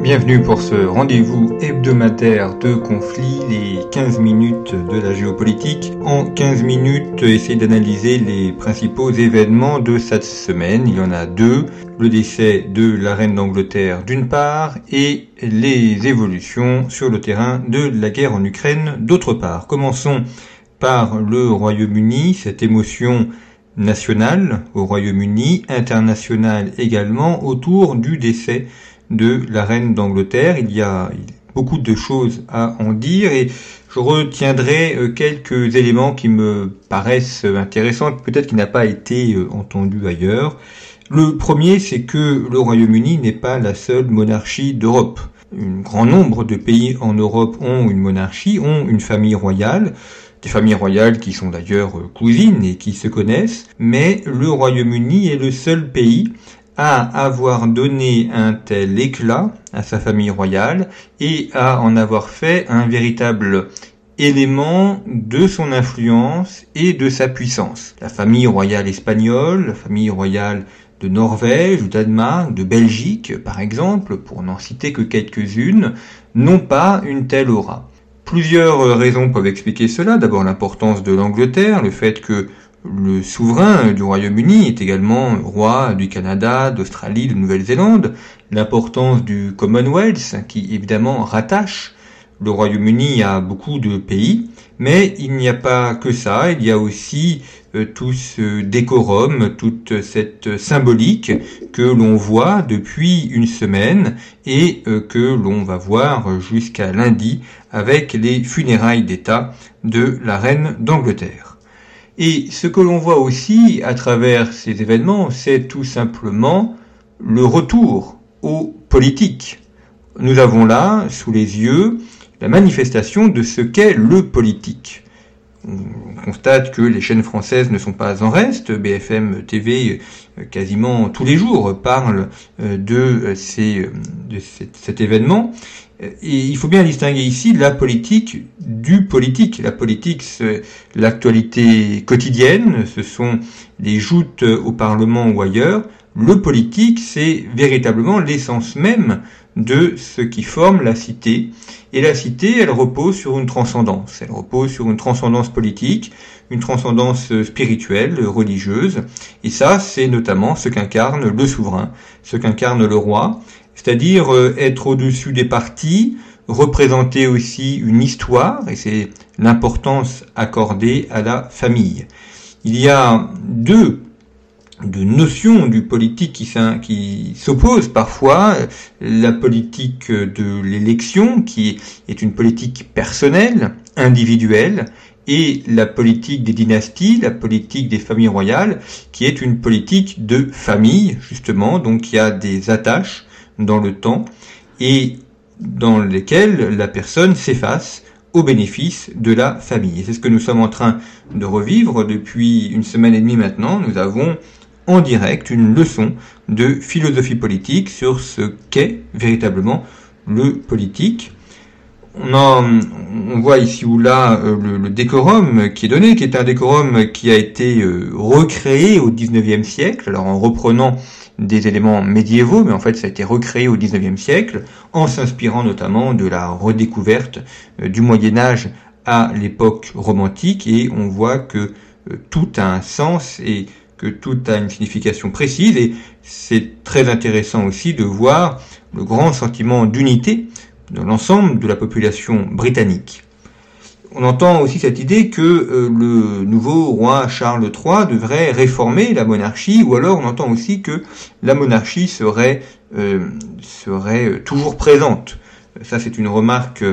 Bienvenue pour ce rendez-vous hebdomadaire de conflit, les 15 minutes de la géopolitique. En 15 minutes, essayer d'analyser les principaux événements de cette semaine. Il y en a deux. Le décès de la reine d'Angleterre d'une part et les évolutions sur le terrain de la guerre en Ukraine d'autre part. Commençons par le Royaume-Uni, cette émotion nationale au Royaume-Uni, internationale également, autour du décès de la reine d'Angleterre. Il y a beaucoup de choses à en dire et je retiendrai euh, quelques éléments qui me paraissent intéressants, peut-être qui n'a pas été euh, entendu ailleurs. Le premier, c'est que le Royaume-Uni n'est pas la seule monarchie d'Europe. Un grand nombre de pays en Europe ont une monarchie, ont une famille royale, des familles royales qui sont d'ailleurs euh, cousines et qui se connaissent, mais le Royaume-Uni est le seul pays à avoir donné un tel éclat à sa famille royale et à en avoir fait un véritable élément de son influence et de sa puissance. La famille royale espagnole, la famille royale de Norvège, ou Danemark, de Belgique par exemple, pour n'en citer que quelques-unes, n'ont pas une telle aura. Plusieurs raisons peuvent expliquer cela. D'abord l'importance de l'Angleterre, le fait que le souverain du Royaume-Uni est également roi du Canada, d'Australie, de Nouvelle-Zélande. L'importance du Commonwealth, qui évidemment rattache le Royaume-Uni à beaucoup de pays. Mais il n'y a pas que ça, il y a aussi euh, tout ce décorum, toute cette symbolique que l'on voit depuis une semaine et euh, que l'on va voir jusqu'à lundi avec les funérailles d'État de la reine d'Angleterre. Et ce que l'on voit aussi à travers ces événements, c'est tout simplement le retour aux politiques. Nous avons là, sous les yeux, la manifestation de ce qu'est le politique. On constate que les chaînes françaises ne sont pas en reste. BFM TV, euh, quasiment tous les jours, parle euh, de, ces, de cet événement. Et il faut bien distinguer ici la politique du politique. La politique, c'est l'actualité quotidienne, ce sont les joutes au Parlement ou ailleurs. Le politique, c'est véritablement l'essence même de ce qui forme la cité. Et la cité, elle repose sur une transcendance. Elle repose sur une transcendance politique, une transcendance spirituelle, religieuse. Et ça, c'est notamment ce qu'incarne le souverain, ce qu'incarne le roi c'est-à-dire euh, être au-dessus des partis, représenter aussi une histoire, et c'est l'importance accordée à la famille. Il y a deux de notions du politique qui s'opposent parfois. La politique de l'élection, qui est une politique personnelle, individuelle, et la politique des dynasties, la politique des familles royales, qui est une politique de famille, justement, donc il y a des attaches dans le temps et dans lesquels la personne s'efface au bénéfice de la famille. C'est ce que nous sommes en train de revivre depuis une semaine et demie maintenant. Nous avons en direct une leçon de philosophie politique sur ce qu'est véritablement le politique. On, voit ici ou là euh, le, décorum qui est donné, qui est un décorum qui a été euh, recréé au XIXe siècle, alors en reprenant des éléments médiévaux, mais en fait ça a été recréé au XIXe siècle, en s'inspirant notamment de la redécouverte euh, du Moyen Âge à l'époque romantique, et on voit que tout a un sens et que tout a une signification précise, et c'est très intéressant aussi de voir le grand sentiment d'unité de l'ensemble de la population britannique on entend aussi cette idée que euh, le nouveau roi Charles III devrait réformer la monarchie, ou alors on entend aussi que la monarchie serait, euh, serait euh, toujours présente. Ça, c'est une remarque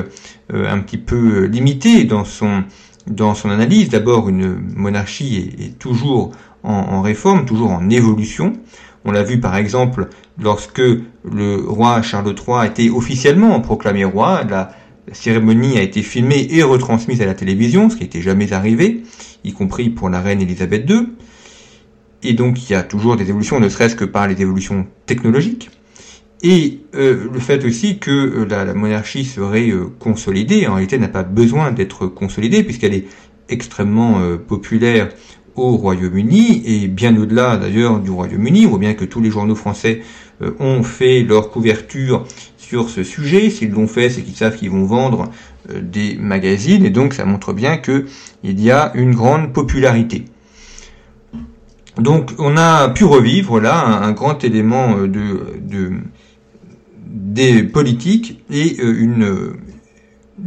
un petit peu limitée dans son, dans son analyse. D'abord, une monarchie est, toujours en, réforme, toujours en évolution. On l'a vu par exemple lorsque le roi Charles III a été officiellement proclamé roi, la, cérémonie a été filmée et retransmise à la télévision, ce qui n'était jamais arrivé, y compris pour la reine Elisabeth II. Et donc il y a toujours des évolutions, ne serait-ce que par les évolutions technologiques. Et euh, le fait aussi que euh, la, monarchie serait euh, consolidée, en réalité n'a pas besoin d'être consolidée puisqu'elle est extrêmement populaire au Royaume-Uni et bien au-delà d'ailleurs du Royaume-Uni. On voit bien que tous les journaux français ont fait leur couverture sur ce sujet. S'ils l'ont fait, c'est qu'ils savent qu'ils vont vendre des magazines et donc ça montre bien qu'il y a une grande popularité. Donc on a pu revivre là un, grand élément de des politiques et euh, une,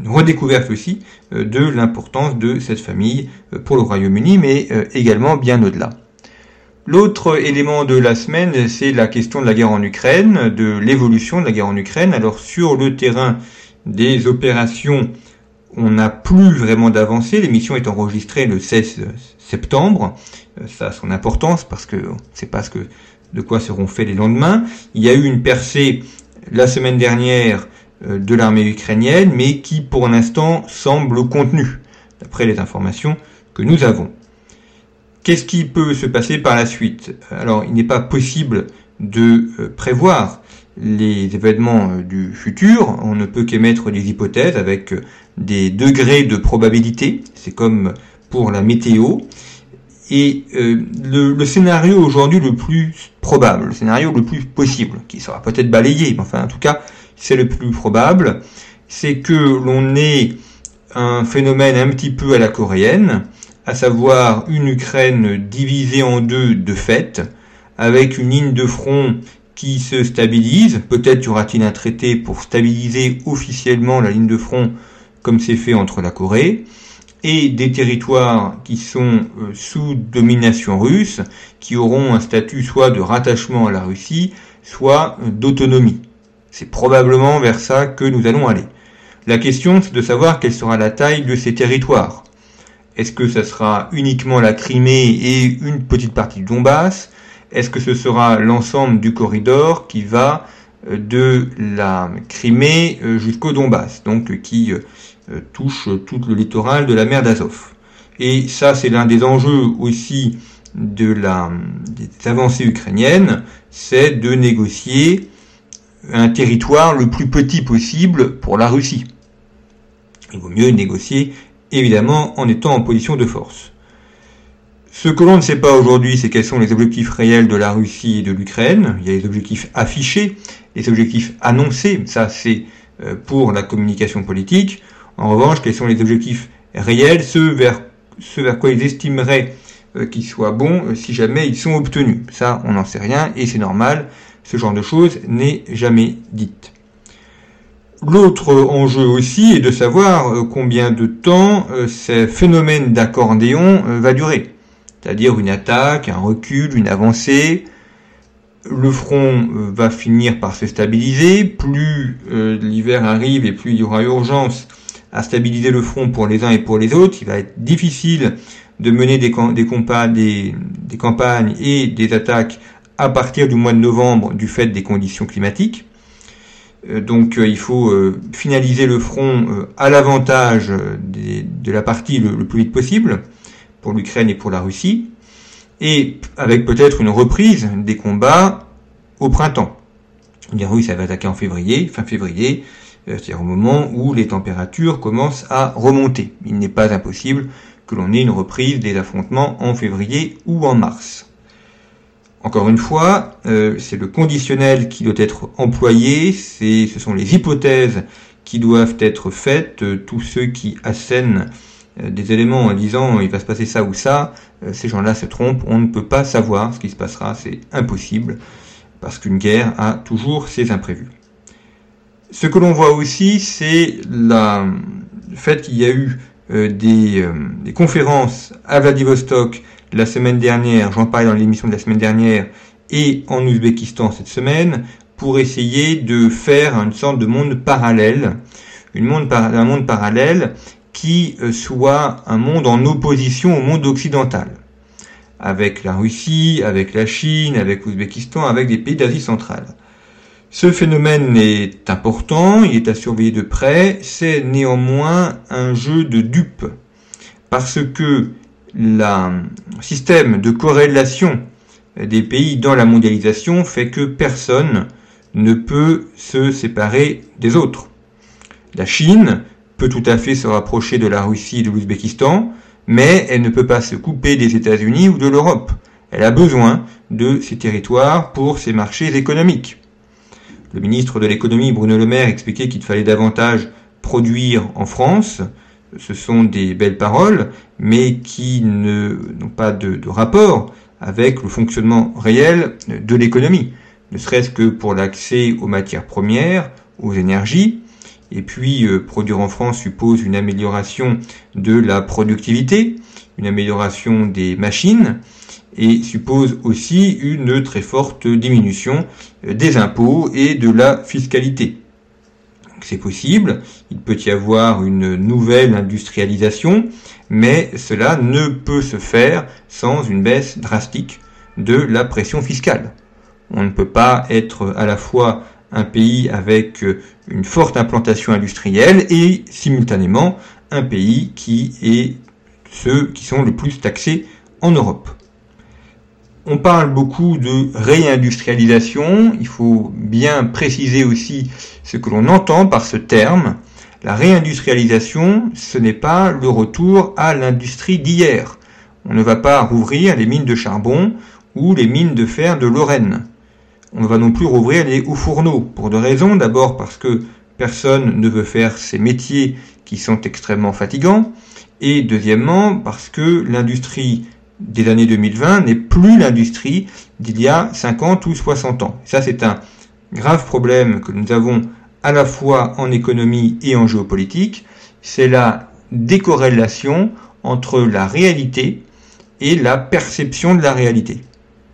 redécouverte aussi euh, de l'importance de cette famille euh, pour le Royaume-Uni, mais également bien au-delà. L'autre élément de la semaine, c'est la question de la guerre en Ukraine, de l'évolution de la guerre en Ukraine. Alors sur le terrain des opérations, on n'a plus vraiment d'avancée. L'émission est enregistrée le 16 septembre. Ça a son importance parce que on ne sait pas ce que, de quoi seront faits les lendemains. Il y a eu une percée la semaine dernière euh, de l'armée ukrainienne, mais qui pour l'instant semble contenue, d'après les informations que nous avons. Qu'est-ce qui peut se passer par la suite? Alors, il n'est pas possible de euh, prévoir les événements euh, du futur, on ne peut qu'émettre des hypothèses avec des degrés de probabilité, c'est comme pour la météo, et euh, le, scénario aujourd'hui le plus probable, le scénario le plus possible, qui sera peut-être balayé, mais enfin en tout cas c'est le plus probable, c'est que l'on ait un phénomène un petit peu à la coréenne, à savoir une Ukraine divisée en deux de fait, avec une ligne de front qui se stabilise. Peut-être y aura-t-il un traité pour stabiliser officiellement la ligne de front comme c'est fait entre la Corée et des territoires qui sont euh, sous domination russe, qui auront un statut soit de rattachement à la Russie, soit euh, d'autonomie. C'est probablement vers ça que nous allons aller. La question, c'est de savoir quelle sera la taille de ces territoires. Est-ce que ça sera uniquement la Crimée et une petite partie du Donbass? Est-ce que ce sera l'ensemble du corridor qui va euh, de la Crimée jusqu'au Donbass, donc qui euh, touche tout le littoral de la mer d'Azov? Et ça, c'est l'un des enjeux aussi de la, des avancées ukrainiennes, c'est de négocier un territoire le plus petit possible pour la Russie. Il vaut mieux négocier, évidemment, en étant en position de force. Ce que l'on ne sait pas aujourd'hui, c'est quels sont les objectifs réels de la Russie et de l'Ukraine. Il y a les objectifs affichés, les objectifs annoncés, ça c'est euh, pour la communication politique. En revanche, quels sont les objectifs réels, ceux vers, vers quoi ils estimeraient euh, qu'ils soient bons euh, si jamais ils sont obtenus. Ça, on n'en sait rien et c'est normal, ce genre de choses n'est jamais dite. L'autre enjeu aussi est de savoir euh, combien de temps ce phénomène d'accordéon va durer. C'est-à-dire une attaque, un recul, une avancée. Le front va finir par se stabiliser. Plus l'hiver arrive et plus il y aura urgence à stabiliser le front pour les uns et pour les autres. Il va être difficile de mener des, des, campagnes et des attaques à partir du mois de novembre du fait des conditions climatiques. Euh, donc euh, il faut euh, finaliser le front à l'avantage de la partie le, plus vite possible pour l'Ukraine et pour la Russie, et avec peut-être une reprise des combats au printemps. Les Russes avaient attaqué en février, fin février, c'est-à-dire au moment où les températures commencent à remonter. Il n'est pas impossible que l'on ait une reprise des affrontements en février ou en mars. Encore une fois, euh, c'est le conditionnel qui doit être employé, ce sont les hypothèses qui doivent être faites, euh, tous ceux qui assènent des éléments en disant il va se passer ça ou ça, ces gens-là se trompent, on ne peut pas savoir ce qui se passera, c'est impossible, parce qu'une guerre a toujours ses imprévus. Ce que l'on voit aussi, c'est le fait qu'il y a eu euh, euh, des, conférences à Vladivostok la semaine dernière, j'en parlais dans l'émission de la semaine dernière, et en Ouzbékistan cette semaine, pour essayer de faire une sorte de monde parallèle, une monde un monde parallèle qui euh, soit un monde en opposition au monde occidental. avec la Russie, avec la Chine, avec l'Ouzbékistan, avec des pays d'Asie centrale. Ce phénomène est important, il est à surveiller de près, c'est néanmoins un jeu de dupes, parce que le système de corrélation des pays dans la mondialisation fait que personne ne peut se séparer des autres. La Chine peut tout à fait se rapprocher de la Russie et de l'Ouzbékistan, mais elle ne peut pas se couper des États-Unis ou de l'Europe. Elle a besoin de ces territoires pour ses marchés économiques. Le ministre de l'économie Bruno Le Maire expliquait qu'il fallait davantage produire en France. Ce sont des belles paroles, mais qui n'ont pas de, rapport avec le fonctionnement réel de l'économie, ne serait-ce que pour l'accès aux matières premières, aux énergies, et puis euh, produire en France suppose une amélioration de la productivité, une amélioration des machines, et suppose aussi une très forte diminution euh, des impôts et de la fiscalité. C'est possible, il peut y avoir une nouvelle industrialisation, mais cela ne peut se faire sans une baisse drastique de la pression fiscale. On ne peut pas être à la fois un pays avec une forte implantation industrielle et simultanément un pays qui est ceux qui sont le plus taxés en Europe. On parle beaucoup de réindustrialisation, il faut bien préciser aussi ce que l'on entend par ce terme. La réindustrialisation, ce n'est pas le retour à l'industrie d'hier. On ne va pas rouvrir les mines de charbon ou les mines de fer de Lorraine. On ne va non plus rouvrir les hauts fourneaux, pour deux raisons. D'abord parce que personne ne veut faire ces métiers qui sont extrêmement fatigants. Et deuxièmement parce que l'industrie des années 2020 n'est plus l'industrie d'il y a 50 ou 60 ans. Ça, c'est un grave problème que nous avons à la fois en économie et en géopolitique, c'est la décorrélation entre la réalité et la perception de la réalité.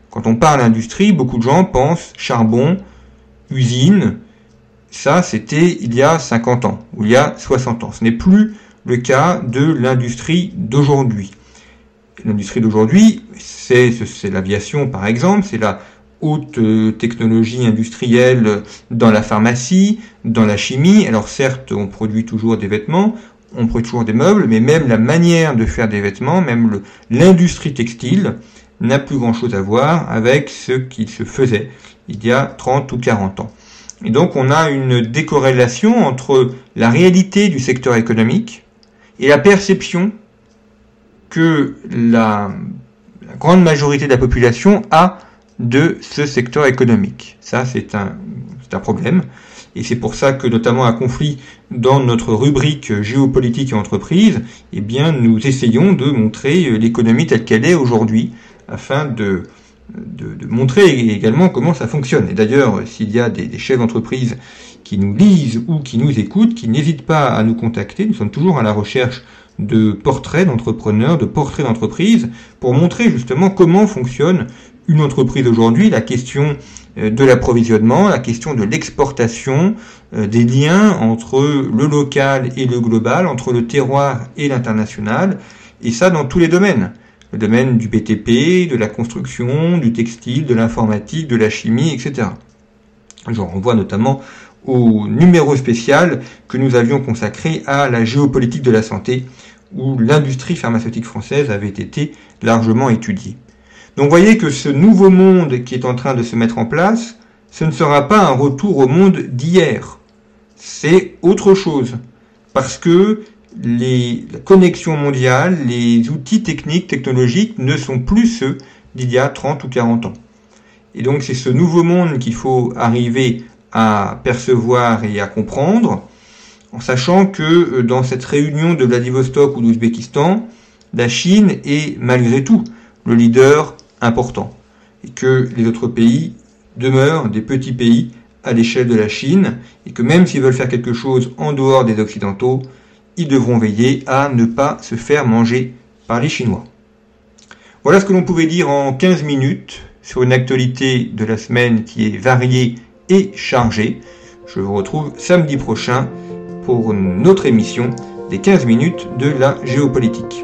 Quand on parle industrie, beaucoup de gens pensent charbon, usine, ça c'était il y a 50 ans ou il y a 60 ans. Ce n'est plus le cas de l'industrie d'aujourd'hui. L'industrie d'aujourd'hui, c'est l'aviation par exemple, c'est la haute euh, technologie industrielle dans la pharmacie, dans la chimie. Alors certes, on produit toujours des vêtements, on produit toujours des meubles, mais même la manière de faire des vêtements, même l'industrie textile, n'a plus grand-chose à voir avec ce qui se faisait il y a 30 ou 40 ans. Et donc on a une décorrélation entre la réalité du secteur économique et la perception que la, grande majorité de la population a de ce secteur économique. Ça, c'est un, problème. Et c'est pour ça que, notamment à conflit, dans notre rubrique géopolitique et entreprise, eh bien, nous essayons de montrer l'économie telle qu'elle est aujourd'hui, afin de, de, de, montrer également comment ça fonctionne. Et d'ailleurs, s'il y a des, des chefs d'entreprise qui nous lisent ou qui nous écoutent, qui n'hésitent pas à nous contacter, nous sommes toujours à la recherche de portraits d'entrepreneurs, de portraits d'entreprises, pour montrer justement comment fonctionne une entreprise aujourd'hui, la question euh, de l'approvisionnement, la question de l'exportation, euh, des liens entre le local et le global, entre le terroir et l'international, et ça dans tous les domaines. Le domaine du BTP, de la construction, du textile, de l'informatique, de la chimie, etc. Je renvoie notamment au numéro spécial que nous avions consacré à la géopolitique de la santé, où l'industrie pharmaceutique française avait été largement étudiée. Donc voyez que ce nouveau monde qui est en train de se mettre en place, ce ne sera pas un retour au monde d'hier. C'est autre chose. Parce que les connexions mondiales, les outils techniques, technologiques ne sont plus ceux d'il y a 30 ou 40 ans. Et donc c'est ce nouveau monde qu'il faut arriver à percevoir et à comprendre, en sachant que euh, dans cette réunion de Vladivostok ou d'Ouzbékistan, la Chine est malgré tout le leader important et que les autres pays demeurent des petits pays à l'échelle de la Chine et que même s'ils veulent faire quelque chose en dehors des Occidentaux, ils devront veiller à ne pas se faire manger par les Chinois. Voilà ce que l'on pouvait dire en 15 minutes sur une actualité de la semaine qui est variée et chargée. Je vous retrouve samedi prochain pour une autre émission des 15 minutes de la géopolitique.